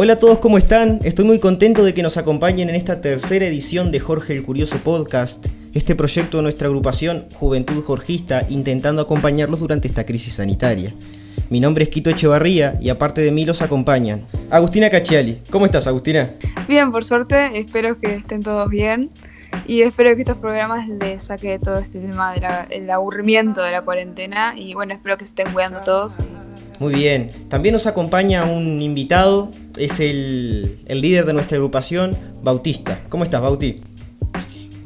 Hola a todos, ¿cómo están? Estoy muy contento de que nos acompañen en esta tercera edición de Jorge el Curioso Podcast, este proyecto de nuestra agrupación Juventud Jorgista intentando acompañarlos durante esta crisis sanitaria. Mi nombre es Quito Echevarría y aparte de mí los acompañan Agustina Cacciali. ¿Cómo estás, Agustina? Bien, por suerte, espero que estén todos bien y espero que estos programas les saque todo este tema del aburrimiento de la cuarentena y bueno, espero que se estén cuidando todos muy bien. También nos acompaña un invitado, es el, líder de nuestra agrupación, Bautista. ¿Cómo estás, Bauti?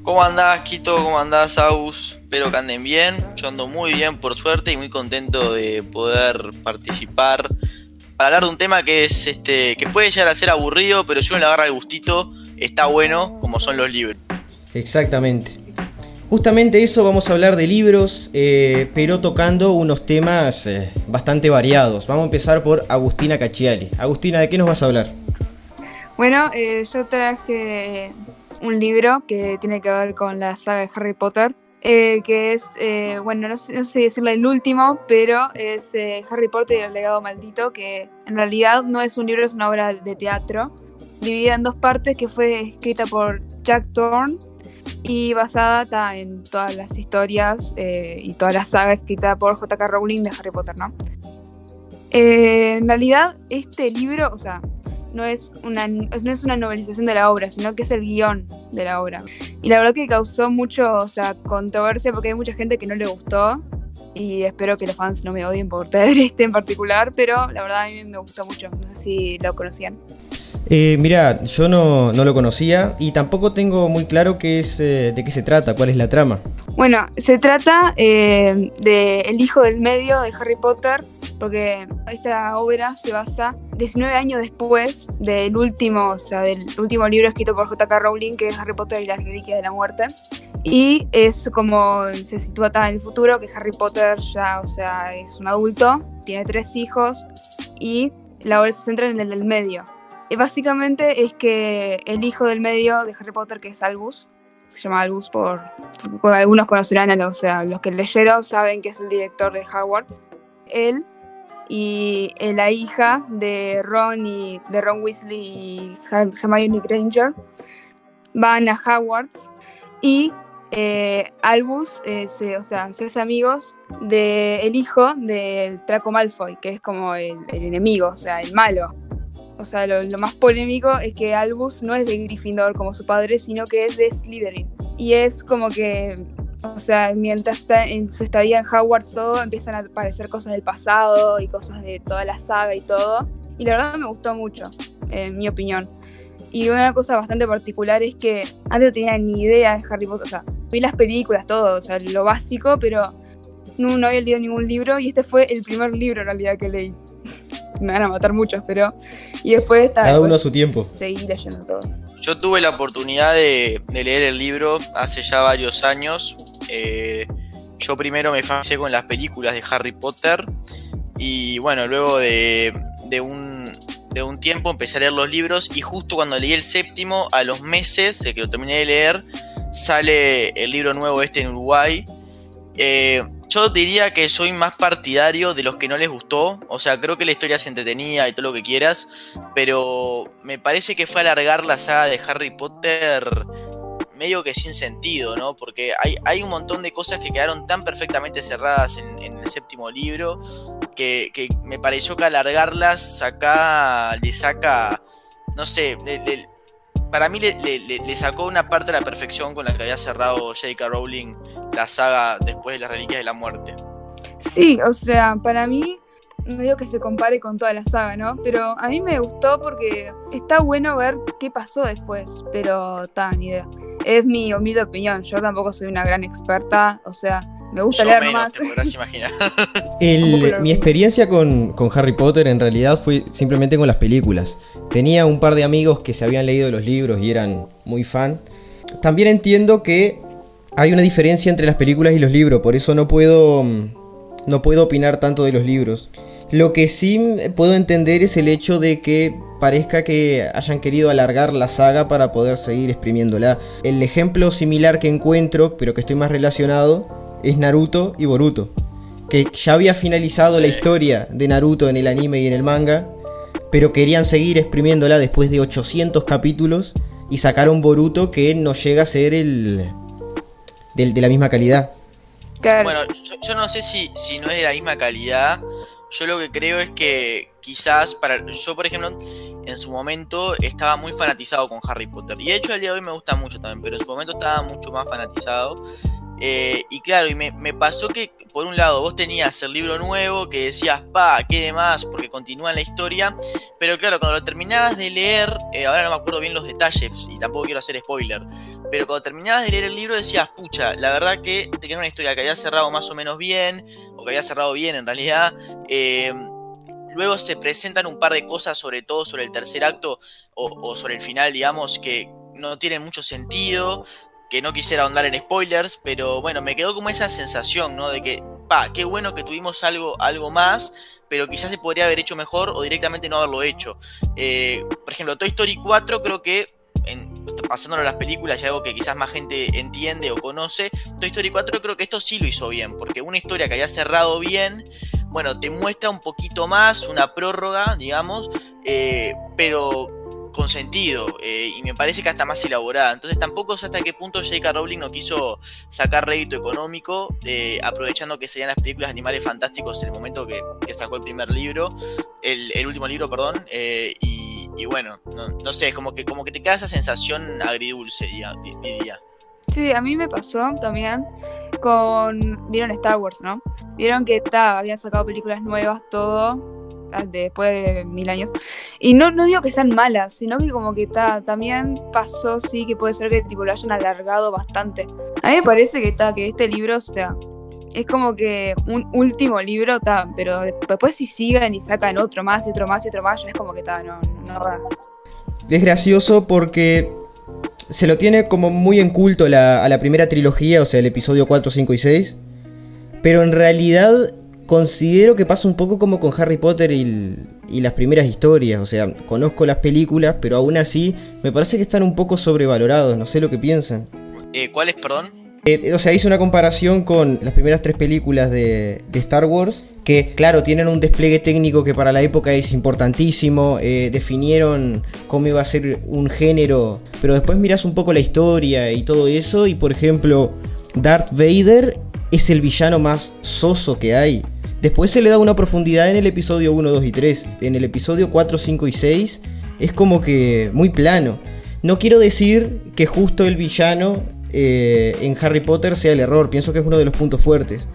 ¿Cómo andás, Quito? ¿Cómo andás, Aus? Espero que anden bien. Yo ando muy bien, por suerte, y muy contento de poder participar para hablar de un tema que es este que puede llegar a ser aburrido, pero si uno le agarra el gustito, está bueno, como son los libros. Exactamente. Justamente eso vamos a hablar de libros, eh, pero tocando unos temas eh, bastante variados. Vamos a empezar por Agustina Cacciali. Agustina, ¿de qué nos vas a hablar? Bueno, eh, yo traje un libro que tiene que ver con la saga de Harry Potter, que es, bueno, no sé, no el último, pero es Harry Potter y el legado maldito, que en realidad no es un libro, es una obra de teatro, dividida en dos partes, que fue escrita por Jack Thorne y basada en todas las historias eh, y toda la saga escrita por J.K. Rowling de Harry Potter, ¿no? Eh, en realidad, este libro, o sea, no es, una, no es una novelización de la obra, sino que es el guion de la obra. Y la verdad que causó mucho, o sea, controversia porque hay mucha gente que no le gustó. Y espero que los fans no me odien por traer este en particular, pero la verdad a mí me gustó mucho. No sé si lo conocían. Eh, yo no, lo conocía y tampoco tengo muy claro qué es, eh, de qué se trata, cuál es la trama. Bueno, se trata eh, de El hijo del medio de Harry Potter, porque esta obra se basa 19 años después del último, o sea, del último libro escrito por J.K. Rowling, que es Harry Potter y las reliquias de la muerte. Y es como se sitúa en el futuro, que Harry Potter ya, o sea, es un adulto, tiene tres hijos y la obra se centra en el del medio básicamente es que el hijo del medio de Harry Potter, que es Albus, se llama Albus por, algunos conocerán, a los, o sea, los que leyeron saben que es el director de Hogwarts. Él y eh, la hija de Ron y de Ron Weasley y Hermione Granger van a Hogwarts y eh, Albus eh, se, o sea, se hace amigos del hijo de Draco Malfoy, que es como el, el enemigo, o sea, el malo o sea, lo, más polémico es que Albus no es de Gryffindor como su padre, sino que es de Slytherin. Y es como que, o sea, mientras está en su estadía en Hogwarts todo, empiezan a aparecer cosas del pasado y cosas de toda la saga y todo. Y la verdad me gustó mucho, en mi opinión. Y una cosa bastante particular es que antes no tenía ni idea de Harry Potter, o sea, vi las películas, todo, o sea, lo básico, pero no, no había leído ningún libro y este fue el primer libro en realidad que leí me van a matar muchos, pero. Y después está. Cada uno a su tiempo. Seguir leyendo todo. Yo tuve la oportunidad de, leer el libro hace ya varios años. Eh, yo primero me fasciné con las películas de Harry Potter. Y bueno, luego de, de, un, de un tiempo empecé a leer los libros. Y justo cuando leí el séptimo, a los meses de que lo terminé de leer, sale el libro nuevo este en Uruguay. Eh, yo diría que soy más partidario de los que no les gustó. O sea, creo que la historia se entretenía y todo lo que quieras. Pero me parece que fue alargar la saga de Harry Potter medio que sin sentido, ¿no? Porque hay, hay un montón de cosas que quedaron tan perfectamente cerradas en, el séptimo libro que, me pareció que alargarlas acá le saca, no sé, le, para mí le, sacó una parte de la perfección con la que había cerrado J.K. Rowling la saga después de las Reliquias de la Muerte. Sí, o sea, para mí, no digo que se compare con toda la saga, ¿no? Pero a mí me gustó porque está bueno ver qué pasó después, pero tan idea. Es mi humilde opinión, yo tampoco soy una gran experta, o sea, Me gusta Yo leer menos, nomás. te podrás imaginar. El- mi experiencia con, con Harry Potter en realidad fue simplemente con las películas. Tenía un par de amigos que se habían leído los libros y eran muy fan. También entiendo que hay una diferencia entre las películas y los libros, por eso no puedo, mm, no puedo opinar tanto de los libros. Lo que sí puedo entender es el hecho de que parezca que hayan querido alargar la saga para poder seguir exprimiéndola. El ejemplo similar que encuentro, pero que estoy más relacionado, es Naruto y Boruto que ya había finalizado la historia de Naruto en el anime y en el manga, pero querían seguir exprimiéndola después de 800 capítulos y sacaron Boruto que no llega a ser el del- de la misma calidad. Claro. Bueno, yo, yo no sé si, si no es de la misma calidad. Yo lo que creo es que quizás para. Yo, por ejemplo, en su momento estaba muy fanatizado con Harry Potter. Y de hecho, al día de hoy me gusta mucho también, pero en su momento estaba mucho más fanatizado. Eh, y claro, y me, pasó que, por un lado, vos tenías el libro nuevo que decías, pa, qué demás, porque continúa la historia. Pero claro, cuando lo terminabas de leer, eh, ahora no me acuerdo bien los detalles y tampoco quiero hacer spoiler. Pero cuando terminabas de leer el libro decías, pucha, la verdad que tenía una historia que había cerrado más o menos bien, o que había cerrado bien en realidad. eh, luego se presentan un par de cosas, sobre todo sobre el tercer acto, o sobre el final, digamos, que no tienen mucho sentido, que no quisiera ahondar en spoilers, pero bueno, me quedó como esa sensación, ¿no? De que, pa, qué bueno que tuvimos algo, algo más, pero quizás se podría haber hecho mejor o directamente no haberlo hecho. Eh, por ejemplo, Toy Story 4 creo que pasándolo a las películas y algo que quizás más gente entiende o conoce, Toy Story 4 creo que esto sí lo hizo bien, porque una historia que había cerrado bien, bueno, te muestra un poquito más, una prórroga, digamos, eh, pero con sentido, eh, y me parece que hasta más elaborada. Entonces tampoco sé hasta qué punto J.K. Rowling no quiso sacar rédito económico, eh, aprovechando que serían las películas Animales Fantásticos en el momento que, sacó el primer libro, el, el último libro, perdón, eh, y, bueno, no, no sé, como que, como que te queda esa sensación agridulce, diría. Sí, a mí me pasó también con. Vieron Star Wars, ¿no? Vieron que ta, habían sacado películas nuevas, todo, después de mil años. Y no, no digo que sean malas, sino que como que ta, también pasó, sí, que puede ser que tipo lo hayan alargado bastante. A mí me parece que ta, que este libro, o sea, es como que un último libro, ta, pero después si siguen y sacan otro más y otro más y otro más, es como que ta, no, no, no. Es porque se lo tiene como muy en culto la- a la primera trilogía, o sea, el episodio 4, 5 y 6. Pero en realidad considero que pasa un poco como con Harry Potter y, las primeras historias. O sea, conozco las películas, pero aún así me parece que están un poco sobrevalorados. No sé lo que piensan. Eh, ¿Cuál es, perdón? Eh, o sea, hice una comparación con las primeras tres películas de, de Star Wars, que claro, tienen un despliegue técnico que para la época es importantísimo, eh, definieron cómo iba a ser un género, pero después miras un poco la historia y todo eso, y por ejemplo, Darth Vader es el villano más soso que hay. Después se le da una profundidad en el episodio 1, 2 y 3. En el episodio 4, 5 y 6 es como que muy plano. No quiero decir que justo el villano eh, en Harry Potter sea el error, pienso que es uno de los puntos fuertes.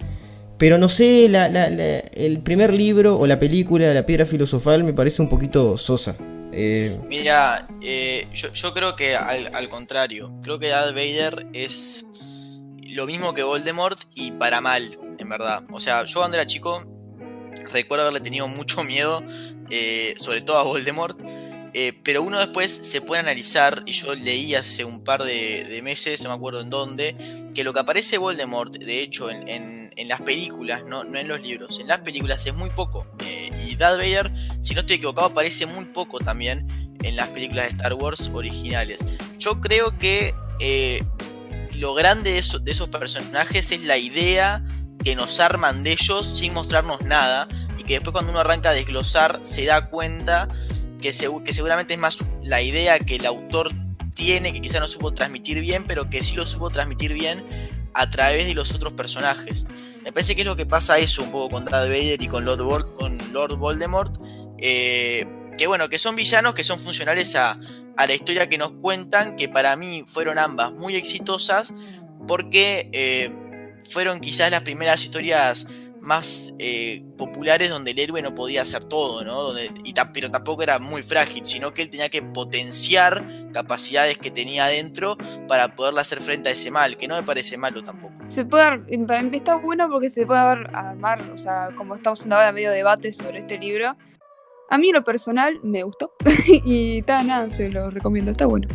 Pero no sé, el primer libro o la película, La Piedra Filosofal, me parece un poquito sosa. Eh, Mira, eh, yo, creo que al, al contrario, creo que Darth Vader es lo mismo que Voldemort y para mal, en verdad. O sea, yo cuando era chico recuerdo haberle tenido mucho miedo, eh, sobre todo a Voldemort, eh, pero uno después se puede analizar, y yo leí hace un par de, meses, no me acuerdo en dónde, que lo que aparece Voldemort, de hecho, en, en- las películas, no, no en los libros, en las películas es muy poco. eh, y Darth Vader, si no estoy equivocado, aparece muy poco también en las películas de Star Wars originales. Yo creo que lo grande de, eso- de esos personajes es la idea que nos arman de ellos sin mostrarnos nada y que después cuando uno arranca a desglosar se da cuenta que, que seguramente es más la idea que el autor tiene, que quizá no supo transmitir bien, pero que sí lo supo transmitir bien a través de los otros personajes. Me parece que es lo que pasa eso un poco con Darth Vader y con Lord, Vol- con Lord Voldemort. eh, que bueno, que son villanos que son funcionales a, a la historia que nos cuentan, que para mí fueron ambas muy exitosas, porque eh, fueron quizás las primeras historias más eh, populares donde el héroe no podía hacer todo, ¿no? y pero tampoco era muy frágil, sino que él tenía que potenciar capacidades que tenía adentro para poderle hacer frente a ese mal, que no me parece malo tampoco. Se puede, para mí está bueno porque se puede armar, o sea, como estamos haciendo ahora medio debate sobre este libro. A mí en lo personal me gustó y está nada, se lo recomiendo, está bueno.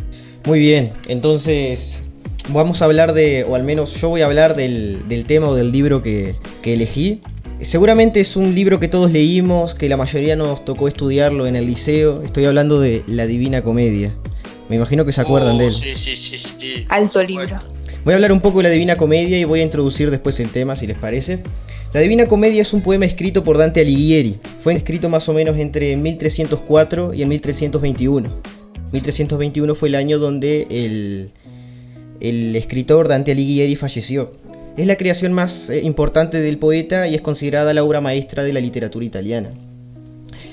Muy bien, entonces vamos a hablar de, o al menos yo voy a hablar del, tema o del libro que, elegí. Seguramente es un libro que todos leímos, que la mayoría nos tocó estudiarlo en el liceo. Estoy hablando de La Divina Comedia. Me imagino que se acuerdan de él. Sí, sí, sí, sí. Alto libro. Voy a hablar un poco de la Divina Comedia y voy a introducir después el tema, si les parece. La Divina Comedia es un poema escrito por Dante Alighieri. Fue escrito más o menos entre 1304 y el 1321. 1321 fue el año donde el, el escritor Dante Alighieri falleció. Es la creación más eh, importante del poeta y es considerada la obra maestra de la literatura italiana.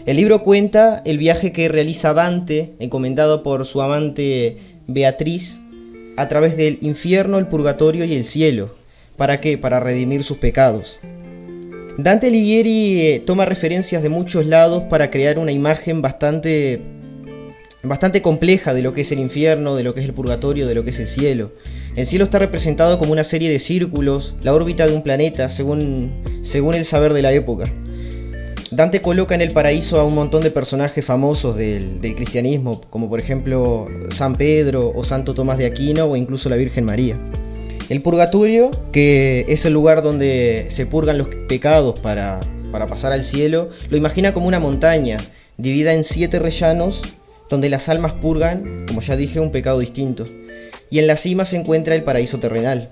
El libro cuenta el viaje que realiza Dante, encomendado por su amante Beatriz, a través del infierno, el purgatorio y el cielo. ¿Para qué? Para redimir sus pecados. Dante Alighieri eh, toma referencias de muchos lados para crear una imagen bastante bastante compleja de lo que es el infierno, de lo que es el purgatorio, de lo que es el cielo. El cielo está representado como una serie de círculos, la órbita de un planeta, según, según el saber de la época. Dante coloca en el paraíso a un montón de personajes famosos del, cristianismo, como por ejemplo San Pedro o Santo Tomás de Aquino o incluso la Virgen María. El purgatorio, que es el lugar donde se purgan los pecados para, para pasar al cielo, lo imagina como una montaña, dividida en siete rellanos donde las almas purgan, como ya dije, un pecado distinto. Y en la cima se encuentra el paraíso terrenal.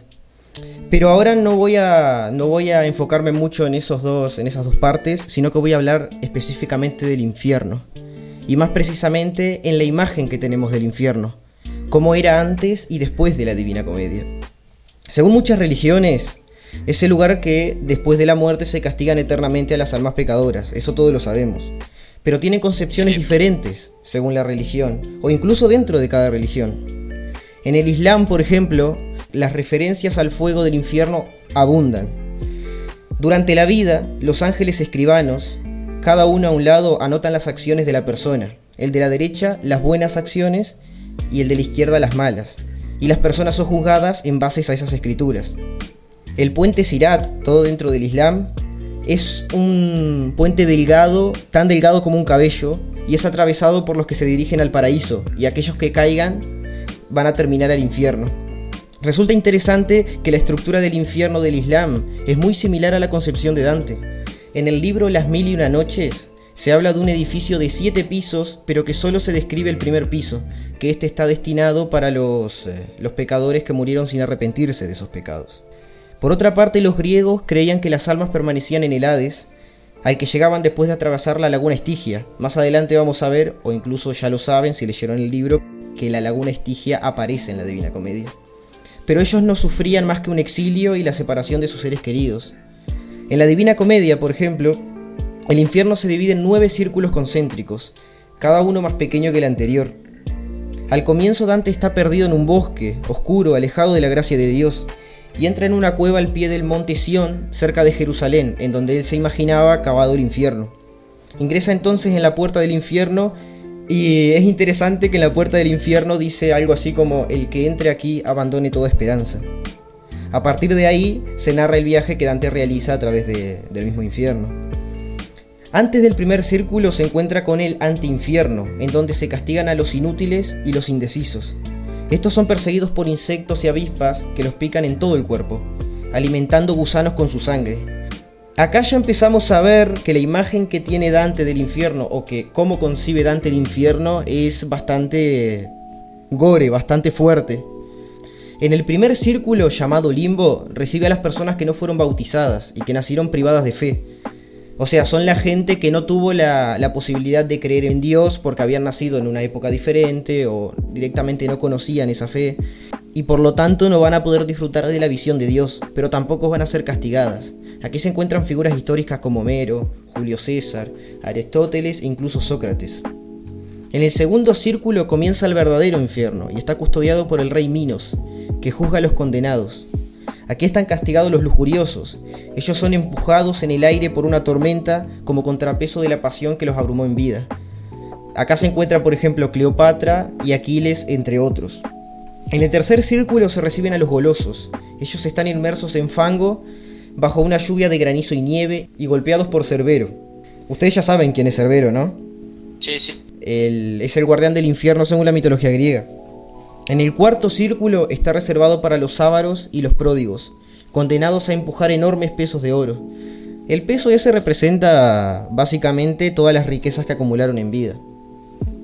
Pero ahora no voy a, no voy a enfocarme mucho en, esos dos, en esas dos partes, sino que voy a hablar específicamente del infierno. Y más precisamente en la imagen que tenemos del infierno, cómo era antes y después de la Divina Comedia. Según muchas religiones, es el lugar que después de la muerte se castigan eternamente a las almas pecadoras, eso todos lo sabemos pero tienen concepciones diferentes según la religión, o incluso dentro de cada religión. En el Islam, por ejemplo, las referencias al fuego del infierno abundan. Durante la vida, los ángeles escribanos, cada uno a un lado, anotan las acciones de la persona. El de la derecha, las buenas acciones, y el de la izquierda, las malas. Y las personas son juzgadas en base a esas escrituras. El puente Sirat, todo dentro del Islam, es un puente delgado, tan delgado como un cabello, y es atravesado por los que se dirigen al paraíso, y aquellos que caigan van a terminar al infierno. Resulta interesante que la estructura del infierno del Islam es muy similar a la concepción de Dante. En el libro Las Mil y Una Noches se habla de un edificio de siete pisos, pero que solo se describe el primer piso, que este está destinado para los, eh, los pecadores que murieron sin arrepentirse de esos pecados. Por otra parte, los griegos creían que las almas permanecían en el Hades, al que llegaban después de atravesar la laguna Estigia. Más adelante vamos a ver, o incluso ya lo saben si leyeron el libro, que la laguna Estigia aparece en la Divina Comedia. Pero ellos no sufrían más que un exilio y la separación de sus seres queridos. En la Divina Comedia, por ejemplo, el infierno se divide en nueve círculos concéntricos, cada uno más pequeño que el anterior. Al comienzo Dante está perdido en un bosque, oscuro, alejado de la gracia de Dios, y entra en una cueva al pie del monte Sión, cerca de Jerusalén, en donde él se imaginaba cavado el infierno. Ingresa entonces en la puerta del infierno y es interesante que en la puerta del infierno dice algo así como el que entre aquí abandone toda esperanza. A partir de ahí se narra el viaje que Dante realiza a través del mismo infierno. Antes del primer círculo se encuentra con el anti-infierno, en donde se castigan a los inútiles y los indecisos. Estos son perseguidos por insectos y avispas que los pican en todo el cuerpo, alimentando gusanos con su sangre. Acá ya empezamos a ver que la imagen que tiene Dante del infierno, o que cómo concibe Dante el infierno, es bastante gore, bastante fuerte. En el primer círculo llamado limbo, recibe a las personas que no fueron bautizadas y que nacieron privadas de fe. O sea, son la gente que no tuvo la, posibilidad de creer en Dios porque habían nacido en una época diferente o directamente no conocían esa fe y por lo tanto no van a poder disfrutar de la visión de Dios, pero tampoco van a ser castigadas. Aquí se encuentran figuras históricas como Homero, Julio César, Aristóteles e incluso Sócrates. En el segundo círculo comienza el verdadero infierno y está custodiado por el rey Minos, que juzga a los condenados. Aquí están castigados los lujuriosos. Ellos son empujados en el aire por una tormenta como contrapeso de la pasión que los abrumó en vida. Acá se encuentra, por ejemplo, Cleopatra y Aquiles, entre otros. En el tercer círculo se reciben a los golosos. Ellos están inmersos en fango, bajo una lluvia de granizo y nieve, y golpeados por Cerbero. Ustedes ya saben quién es Cerbero, ¿no? Sí, sí. es el guardián del infierno según la mitología griega. En el cuarto círculo está reservado para los ávaros y los pródigos, condenados a empujar enormes pesos de oro. El peso ese representa básicamente todas las riquezas que acumularon en vida.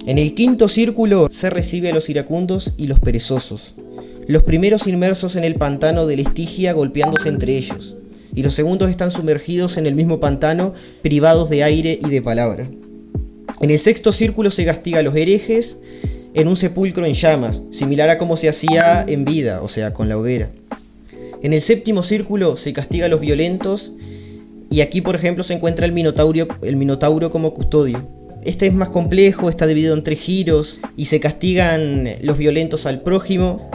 En el quinto círculo se recibe a los iracundos y los perezosos, los primeros inmersos en el pantano de la Estigia golpeándose entre ellos, y los segundos están sumergidos en el mismo pantano, privados de aire y de palabra. En el sexto círculo se castiga a los herejes en un sepulcro en llamas, similar a como se hacía en vida, o sea, con la hoguera. En el séptimo círculo se castiga a los violentos y aquí, por ejemplo, se encuentra el minotauro, el minotauro como custodio. Este es más complejo, está dividido en tres giros y se castigan los violentos al prójimo,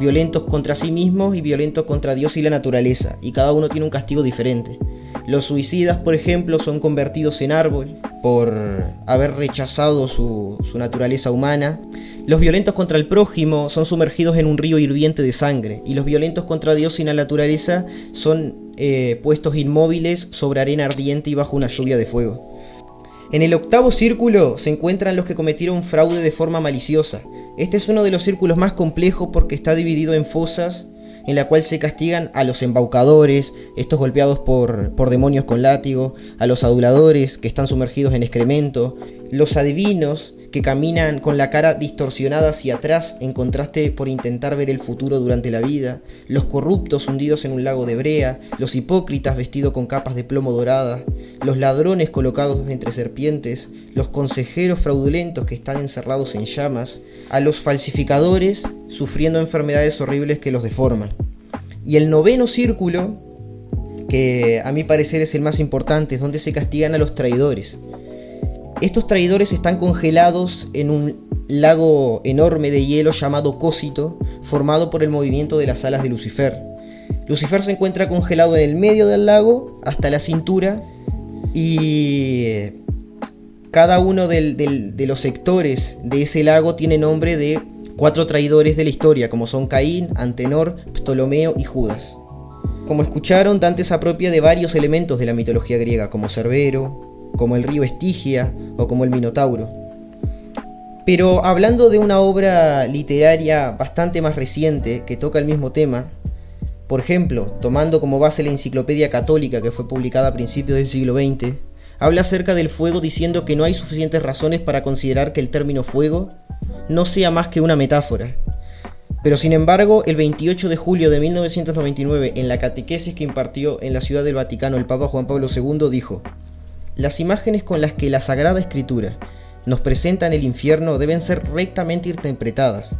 violentos contra sí mismos y violentos contra Dios y la naturaleza, y cada uno tiene un castigo diferente. Los suicidas, por ejemplo, son convertidos en árbol por haber rechazado su, naturaleza humana. Los violentos contra el prójimo son sumergidos en un río hirviente de sangre. Y los violentos contra Dios y la naturaleza son eh, puestos inmóviles sobre arena ardiente y bajo una lluvia de fuego. En el octavo círculo se encuentran los que cometieron fraude de forma maliciosa. Este es uno de los círculos más complejos porque está dividido en fosas en la cual se castigan a los embaucadores, estos golpeados por, por demonios con látigo, a los aduladores que están sumergidos en excremento, los adivinos que caminan con la cara distorsionada hacia atrás en contraste por intentar ver el futuro durante la vida, los corruptos hundidos en un lago de brea, los hipócritas vestidos con capas de plomo dorada, los ladrones colocados entre serpientes, los consejeros fraudulentos que están encerrados en llamas, a los falsificadores sufriendo enfermedades horribles que los deforman. Y el noveno círculo, que a mi parecer es el más importante, es donde se castigan a los traidores estos traidores están congelados en un lago enorme de hielo llamado Cósito, formado por el movimiento de las alas de Lucifer. Lucifer se encuentra congelado en el medio del lago hasta la cintura y cada uno de los sectores de ese lago tiene nombre de cuatro traidores de la historia, como son Caín, Antenor, Ptolomeo y Judas. Como escucharon, Dante se apropia de varios elementos de la mitología griega, como Cerbero, como el río Estigia o como el Minotauro. Pero hablando de una obra literaria bastante más reciente que toca el mismo tema, por ejemplo, tomando como base la Enciclopedia Católica que fue publicada a principios del siglo XX, habla acerca del fuego diciendo que no hay suficientes razones para considerar que el término fuego no sea más que una metáfora. Pero sin embargo, el 28 de julio de 1999, en la catequesis que impartió en la Ciudad del Vaticano el Papa Juan Pablo II, dijo, las imágenes con las que la Sagrada Escritura nos presentan el infierno deben ser rectamente interpretadas.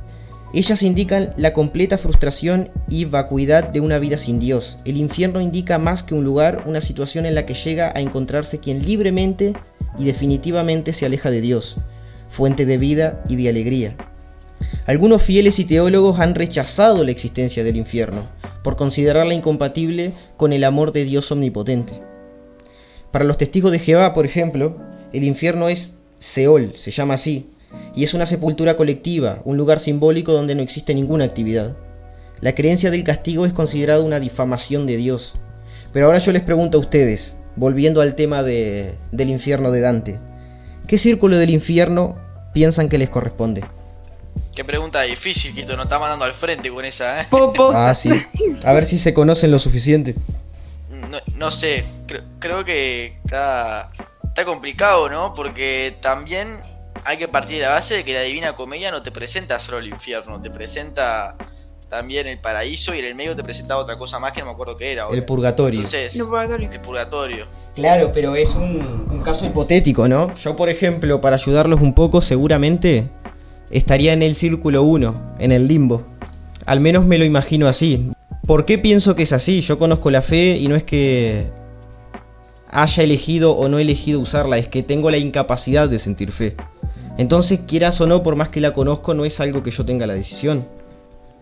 Ellas indican la completa frustración y vacuidad de una vida sin Dios. El infierno indica más que un lugar, una situación en la que llega a encontrarse quien libremente y definitivamente se aleja de Dios, fuente de vida y de alegría. Algunos fieles y teólogos han rechazado la existencia del infierno, por considerarla incompatible con el amor de Dios omnipotente. Para los testigos de Jehová, por ejemplo, el infierno es Seol, se llama así, y es una sepultura colectiva, un lugar simbólico donde no existe ninguna actividad. La creencia del castigo es considerada una difamación de Dios. Pero ahora yo les pregunto a ustedes, volviendo al tema de, del infierno de Dante, ¿qué círculo del infierno piensan que les corresponde? Qué pregunta difícil, Quito, nos está mandando al frente con esa, ¿eh? Ah, sí. A ver si se conocen lo suficiente no, sé, creo, que está, está complicado, ¿no? Porque también hay que partir de la base de que la Divina Comedia no te presenta solo el infierno, te presenta también el paraíso y en el medio te presenta otra cosa más que no me acuerdo qué era. El purgatorio. el purgatorio. Claro, pero es un, un, caso hipotético, ¿no? Yo, por ejemplo, para ayudarlos un poco, seguramente estaría en el círculo 1, en el limbo. Al menos me lo imagino así. ¿Por qué pienso que es así? Yo conozco la fe y no es que haya elegido o no elegido usarla, es que tengo la incapacidad de sentir fe. Entonces, quieras o no, por más que la conozco, no es algo que yo tenga la decisión.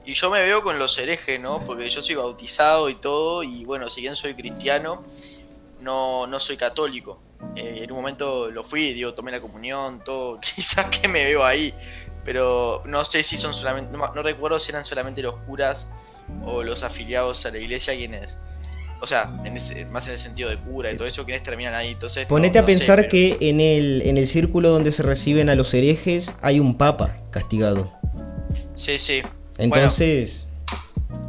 Y yo me veo con los herejes, ¿no? Porque yo soy bautizado y todo, y bueno, si bien soy cristiano, no, no soy católico. Eh, en un momento lo fui, digo, tomé la comunión, todo, quizás que me veo ahí. Pero no sé si son solamente, no, recuerdo si eran solamente los curas o los afiliados a la iglesia quienes o sea, más en el sentido de cura y todo eso, quienes terminan ahí. Entonces, Ponete a pensar que en el, en el círculo donde se reciben a los herejes hay un papa castigado. Sí, sí. Entonces.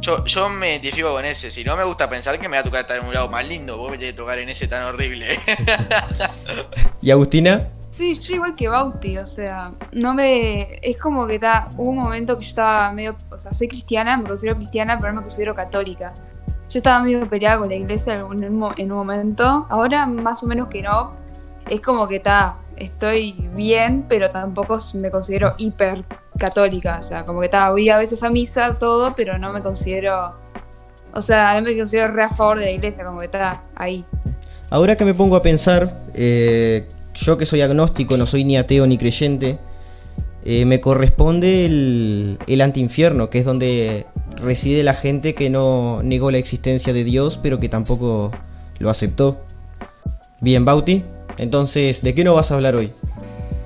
yo, yo me identifico con ese. Si no, me gusta pensar que me va a tocar estar en un lado más lindo. Vos me tenés que tocar en ese tan horrible. ¿Y Agustina? Sí, yo igual que Bauti, o sea, no me. Es como que está. Hubo un momento que yo estaba medio. O sea, soy cristiana, me considero cristiana, pero no me considero católica. Yo estaba medio peleada con la iglesia en un, en un momento. Ahora, más o menos que no. Es como que está. Estoy bien, pero tampoco me considero hiper católica, o sea, como que estaba, voy a veces a misa, todo, pero no me considero, o sea, no me considero re a favor de la iglesia, como que está ahí. Ahora que me pongo a pensar, eh, yo que soy agnóstico, no soy ni ateo ni creyente, eh, me corresponde el, el antiinfierno, que es donde reside la gente que no negó la existencia de Dios, pero que tampoco lo aceptó. Bien, Bauti, entonces, ¿de qué no vas a hablar hoy?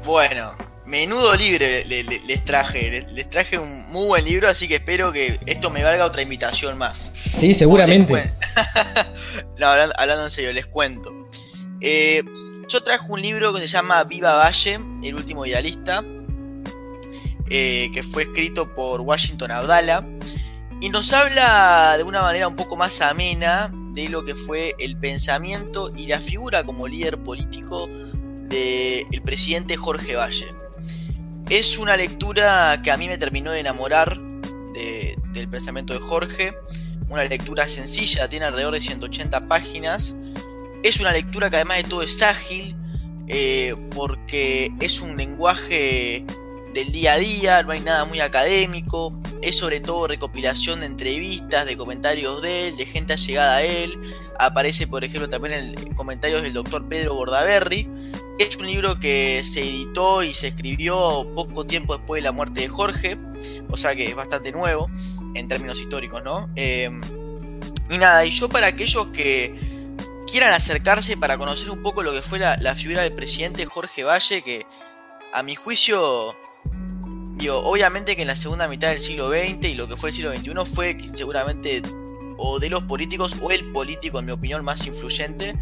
Bueno, menudo libro les traje. Les, traje un muy buen libro, así que espero que esto me valga otra invitación más. Sí, seguramente. no, hablando, en serio, les cuento. Eh, yo traje un libro que se llama Viva Valle, el último idealista, eh, que fue escrito por Washington Abdala. Y nos habla de una manera un poco más amena de lo que fue el pensamiento y la figura como líder político del presidente Jorge Valle. Es una lectura que a mí me terminó de enamorar del pensamiento de Jorge. Una lectura sencilla, tiene alrededor de 180 páginas. Es una lectura que además de todo es ágil, eh, porque es un lenguaje del día a día, no hay nada muy académico, es sobre todo recopilación de entrevistas, de comentarios de él, de gente allegada a él. Aparece, por ejemplo, también en comentarios del doctor Pedro Bordaberry, es un libro que se editó y se escribió poco tiempo después de la muerte de Jorge, o sea que es bastante nuevo en términos históricos, ¿no? Em, y nada, y yo para aquellos que quieran acercarse para conocer un poco lo que fue la, figura del presidente Jorge Valle, que a mi juicio, digo, obviamente que en la segunda mitad del siglo XX y lo que fue el siglo XXI fue seguramente o de los políticos o el político, en mi opinión, más influyente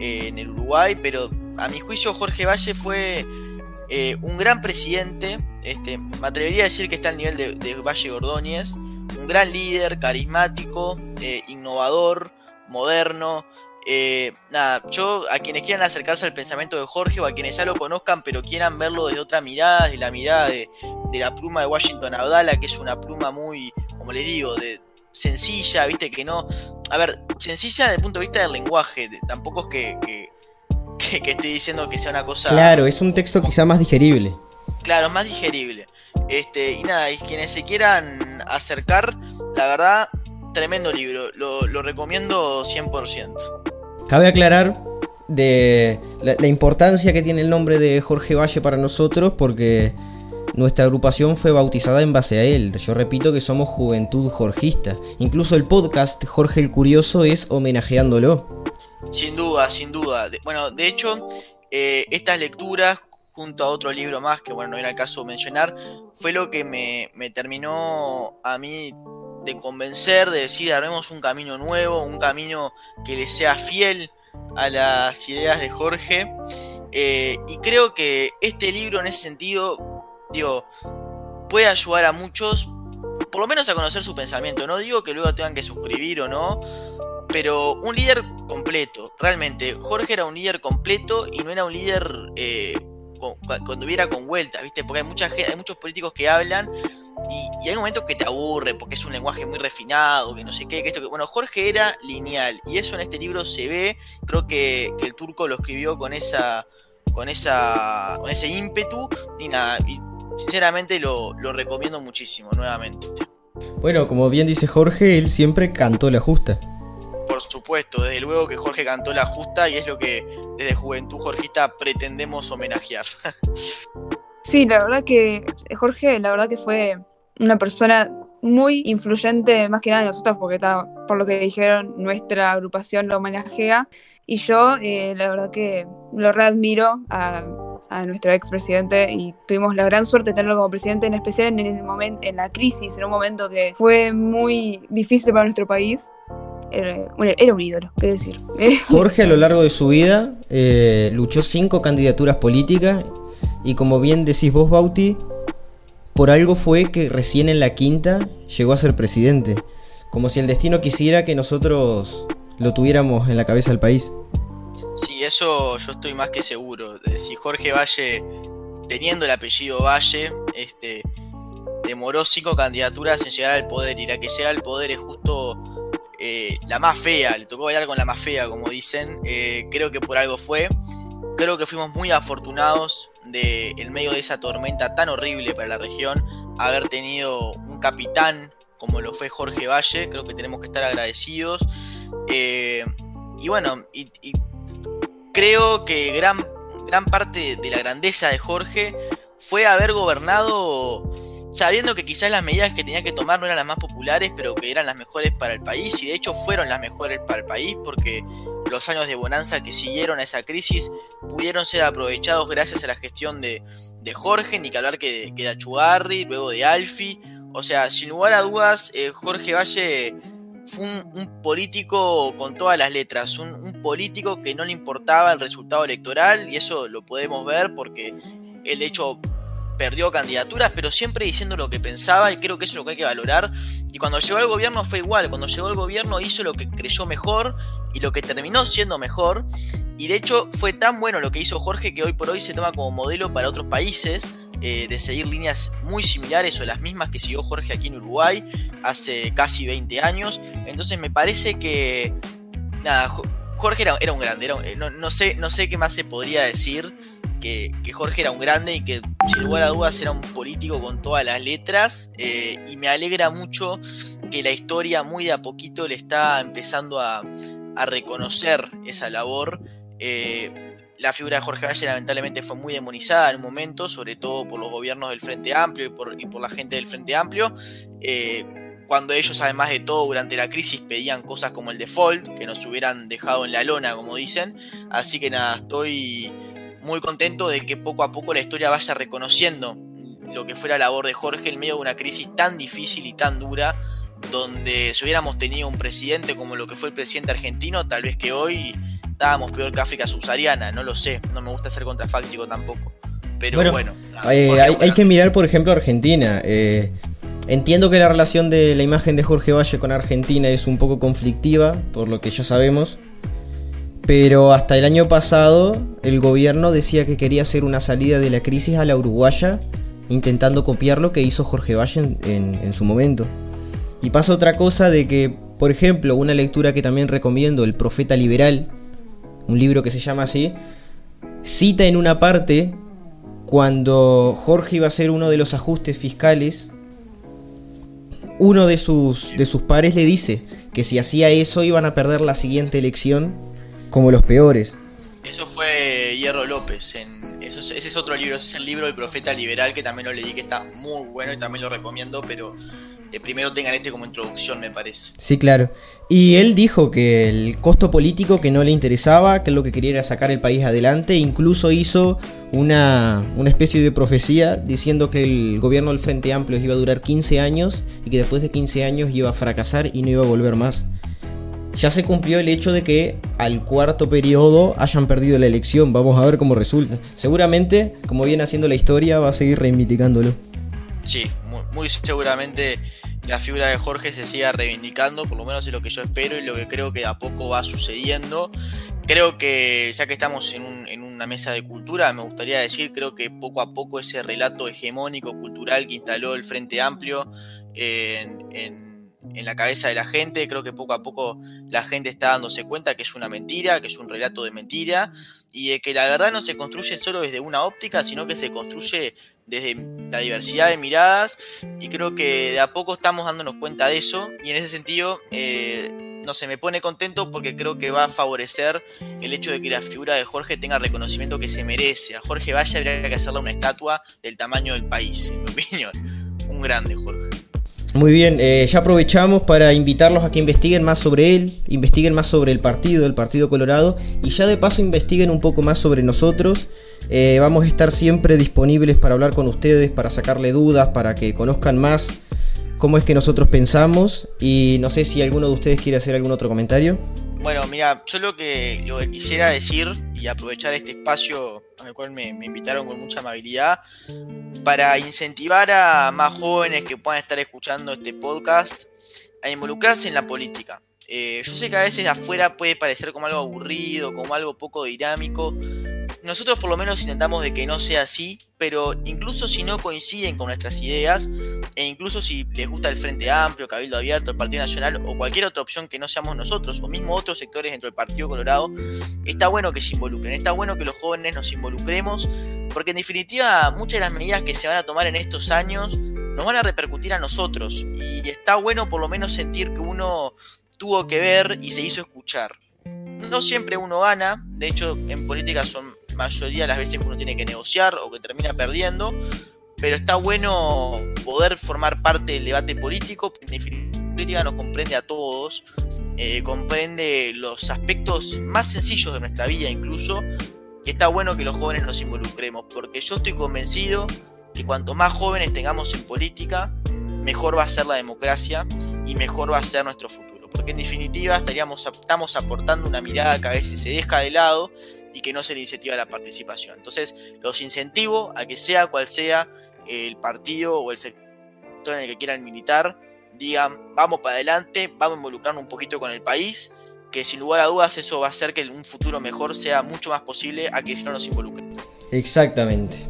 eh, en el Uruguay, pero a mi juicio Jorge Valle fue eh, un gran presidente, este, me atrevería a decir que está al nivel de, Valle Gordóñez, un gran líder, carismático, eh, innovador, moderno. Eh, nada, yo a quienes quieran acercarse al pensamiento de Jorge o a quienes ya lo conozcan pero quieran verlo desde otra mirada, de la mirada de, la pluma de Washington Abdala, que es una pluma muy, como les digo, de, sencilla, viste que no. A ver, sencilla desde el punto de vista del lenguaje, tampoco es que que, estoy diciendo que sea una cosa. Claro, es un texto quizá más digerible. Claro, más digerible. Este, y nada, y quienes se quieran acercar, la verdad, tremendo libro. Lo, recomiendo 100%. Cabe aclarar de la, importancia que tiene el nombre de Jorge Valle para nosotros porque nuestra agrupación fue bautizada en base a él. Yo repito que somos Juventud Jorgista. Incluso el podcast Jorge el Curioso es homenajeándolo. Sin duda, sin duda. bueno, de hecho, eh, estas lecturas, junto a otro libro más, que bueno, no era el caso mencionar, fue lo que me, terminó a mí de convencer, de decir, haremos un camino nuevo, un camino que le sea fiel a las ideas de Jorge. Eh, y creo que este libro en ese sentido, digo, puede ayudar a muchos, por lo menos a conocer su pensamiento. No digo que luego tengan que suscribir o no, pero un líder completo, realmente. Jorge era un líder completo y no era un líder eh, cuando hubiera con vueltas, ¿viste? Porque hay, mucha, hay muchos políticos que hablan y, hay momentos que te aburre porque es un lenguaje muy refinado, que no sé qué, esto que. Bueno, Jorge era lineal y eso en este libro se ve. Creo que, el turco lo escribió con esa. con esa. con ese ímpetu y nada. Y sinceramente lo, lo recomiendo muchísimo, nuevamente. Bueno, como bien dice Jorge, él siempre cantó la justa. Por supuesto, desde luego que Jorge cantó la justa y es lo que desde Juventud Jorgista pretendemos homenajear. Sí, la verdad que Jorge, la verdad que fue una persona muy influyente, más que nada de nosotros, porque está, por lo que dijeron, nuestra agrupación lo homenajea. Y yo, eh, la verdad que lo readmiro a, a nuestro expresidente y tuvimos la gran suerte de tenerlo como presidente, en especial en el momento, en la crisis, en un momento que fue muy difícil para nuestro país. Era, era un ídolo, qué decir. Jorge a lo largo de su vida eh, luchó cinco candidaturas políticas y como bien decís vos, Bauti, por algo fue que recién en la quinta llegó a ser presidente. Como si el destino quisiera que nosotros lo tuviéramos en la cabeza del país. Sí, eso yo estoy más que seguro. Si Jorge Valle, teniendo el apellido Valle, este, demoró cinco candidaturas en llegar al poder y la que llega al poder es justo eh, la más fea, le tocó bailar con la más fea, como dicen. Eh, creo que por algo fue. Creo que fuimos muy afortunados de, en medio de esa tormenta tan horrible para la región, haber tenido un capitán como lo fue Jorge Valle. Creo que tenemos que estar agradecidos. Eh, y bueno, creo que gran, gran parte de la grandeza de Jorge fue haber gobernado sabiendo que quizás las medidas que tenía que tomar no eran las más populares, pero que eran las mejores para el país, y de hecho fueron las mejores para el país, porque los años de bonanza que siguieron a esa crisis pudieron ser aprovechados gracias a la gestión de, Jorge, ni que hablar que, de Achugarri, luego de Alfi, o sea, sin lugar a dudas, eh, Jorge Valle fue un, político con todas las letras, un, un, político que no le importaba el resultado electoral y eso lo podemos ver porque él de hecho perdió candidaturas, pero siempre diciendo lo que pensaba y creo que eso es lo que hay que valorar. Y cuando llegó al gobierno fue igual, cuando llegó al gobierno hizo lo que creyó mejor y lo que terminó siendo mejor. Y de hecho fue tan bueno lo que hizo Jorge que hoy por hoy se toma como modelo para otros países. Eh, de seguir líneas muy similares o las mismas que siguió Jorge aquí en Uruguay hace casi 20 años. Entonces me parece que, nada, Jorge era, un grande, eh, no, sé, no sé qué más se podría decir. Que, Jorge era un grande y que sin lugar a dudas era un político con todas las letras eh, y me alegra mucho que la historia muy de a poquito le está empezando a, reconocer esa labor la figura de Jorge Valle lamentablemente fue muy demonizada en un momento, sobre todo por los gobiernos del Frente Amplio y por, por la gente del Frente Amplio. Eh, cuando ellos, además de todo, durante la crisis pedían cosas como el default, que nos hubieran dejado en la lona, como dicen. Así que nada, estoy muy contento de que poco a poco la historia vaya reconociendo lo que fue la labor de Jorge en medio de una crisis tan difícil y tan dura, donde si hubiéramos tenido un presidente como lo que fue el presidente argentino, tal vez que hoy estábamos peor que África subsahariana, no lo sé, no me gusta ser contrafáctico tampoco. Pero bueno, eh, hay, que mirar, por ejemplo, Argentina. Eh, entiendo que la relación de la imagen de Jorge Valle con Argentina es un poco conflictiva, por lo que ya sabemos. Pero hasta el año pasado el gobierno decía que quería hacer una salida de la crisis a la uruguaya, intentando copiar lo que hizo Jorge Valle en su momento. Y pasa otra cosa de que, por ejemplo, una lectura que también recomiendo, El Profeta Liberal, un libro que se llama así, cita en una parte cuando Jorge iba a hacer uno de los ajustes fiscales, uno de sus, de sus pares le dice que si hacía eso iban a perder la siguiente elección como los peores. Eso fue Hierro López. En, ese es otro libro, ese es el libro del profeta liberal que también lo leí, que está muy bueno y también lo recomiendo, pero primero tengan este como introducción, me parece. Sí, claro. Y él dijo que el costo político que no le interesaba, que lo que quería era sacar el país adelante, incluso hizo una, una especie de profecía diciendo que el gobierno del Frente Amplio iba a durar 15 años y que después de 15 años iba a fracasar y no iba a volver más. Ya se cumplió el hecho de que al cuarto periodo hayan perdido la elección. Vamos a ver cómo resulta. Seguramente, como viene haciendo la historia, va a seguir reivindicándolo. Sí, muy seguramente la figura de Jorge se siga reivindicando, por lo menos es lo que yo espero y lo que creo que a poco va sucediendo. Creo que ya que estamos en, una mesa de cultura, me gustaría decir, creo que poco a poco ese relato hegemónico cultural que instaló el Frente Amplio en, en la cabeza de la gente, creo que poco a poco la gente está dándose cuenta que es una mentira, que es un relato de mentira y de que la verdad no se construye solo desde una óptica, sino que se construye desde la diversidad de miradas y creo que de a poco estamos dándonos cuenta de eso y en ese sentido eh, no se me pone contento porque creo que va a favorecer el hecho de que la figura de Jorge tenga reconocimiento que se merece. A Jorge Valle habría que hacerle una estatua del tamaño del país, en mi opinión. Un grande Jorge. Muy bien, eh, ya aprovechamos para invitarlos a que investiguen más sobre él, investiguen más sobre el partido, el Partido Colorado, y ya de paso investiguen un poco más sobre nosotros. Eh, vamos a estar siempre disponibles para hablar con ustedes, para sacarle dudas, para que conozcan más cómo es que nosotros pensamos. Y no sé si alguno de ustedes quiere hacer algún otro comentario. Bueno, mira, yo lo que, lo que quisiera decir y aprovechar este espacio al cual me, invitaron con mucha amabilidad para incentivar a más jóvenes que puedan estar escuchando este podcast a involucrarse en la política. Eh, yo sé que a veces afuera puede parecer como algo aburrido, como algo poco dinámico, nosotros por lo menos intentamos de que no sea así, pero incluso si no coinciden con nuestras ideas, e incluso si les gusta el Frente Amplio, Cabildo Abierto, el Partido Nacional o cualquier otra opción que no seamos nosotros, o mismo otros sectores dentro del Partido Colorado, está bueno que se involucren, está bueno que los jóvenes nos involucremos, porque en definitiva muchas de las medidas que se van a tomar en estos años nos van a repercutir a nosotros, y está bueno por lo menos sentir que uno tuvo que ver y se hizo escuchar. No siempre uno gana, de hecho en política son mayoría de las veces uno tiene que negociar o que termina perdiendo, pero está bueno poder formar parte del debate político. En definitiva, política nos comprende a todos, eh, comprende los aspectos más sencillos de nuestra vida incluso, está bueno que los jóvenes nos involucremos, porque yo estoy convencido que cuanto más jóvenes tengamos en política, mejor va a ser la democracia y mejor va a ser nuestro futuro. Porque en definitiva estaríamos, estamos aportando una mirada que a veces se deja de lado y que no se le incentiva la participación. Entonces, los incentivo a que sea cual sea el partido o el sector en el que quieran militar, digan, vamos para adelante, vamos a involucrarnos un poquito con el país, que sin lugar a dudas eso va a hacer que un futuro mejor sea mucho más posible a que si no nos involucren. Exactamente.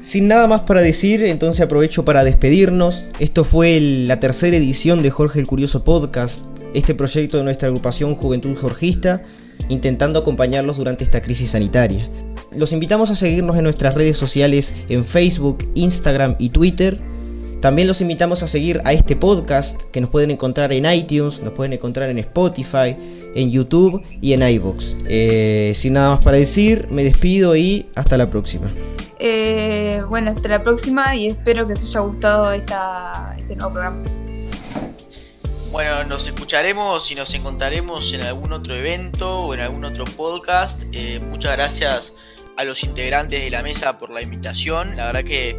Sin nada más para decir, entonces aprovecho para despedirnos. Esto fue la tercera edición de Jorge el Curioso Podcast, este proyecto de nuestra agrupación Juventud Jorgista intentando acompañarlos durante esta crisis sanitaria. Los invitamos a seguirnos en nuestras redes sociales en Facebook, Instagram y Twitter. También los invitamos a seguir a este podcast que nos pueden encontrar en iTunes, nos pueden encontrar en Spotify, en YouTube y en iVoox. Eh, sin nada más para decir, me despido y hasta la próxima. Eh, bueno, hasta la próxima y espero que os haya gustado esta, este nuevo programa. Bueno, nos escucharemos y nos encontraremos en algún otro evento o en algún otro podcast. Eh, muchas gracias a los integrantes de la mesa por la invitación. La verdad que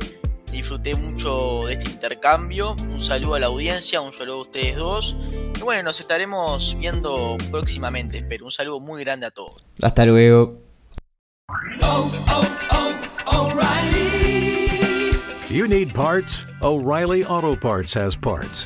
disfruté mucho de este intercambio. Un saludo a la audiencia, un saludo a ustedes dos. Y bueno, nos estaremos viendo próximamente, espero. Un saludo muy grande a todos. Hasta luego. you need parts? O'Reilly Auto Parts has parts.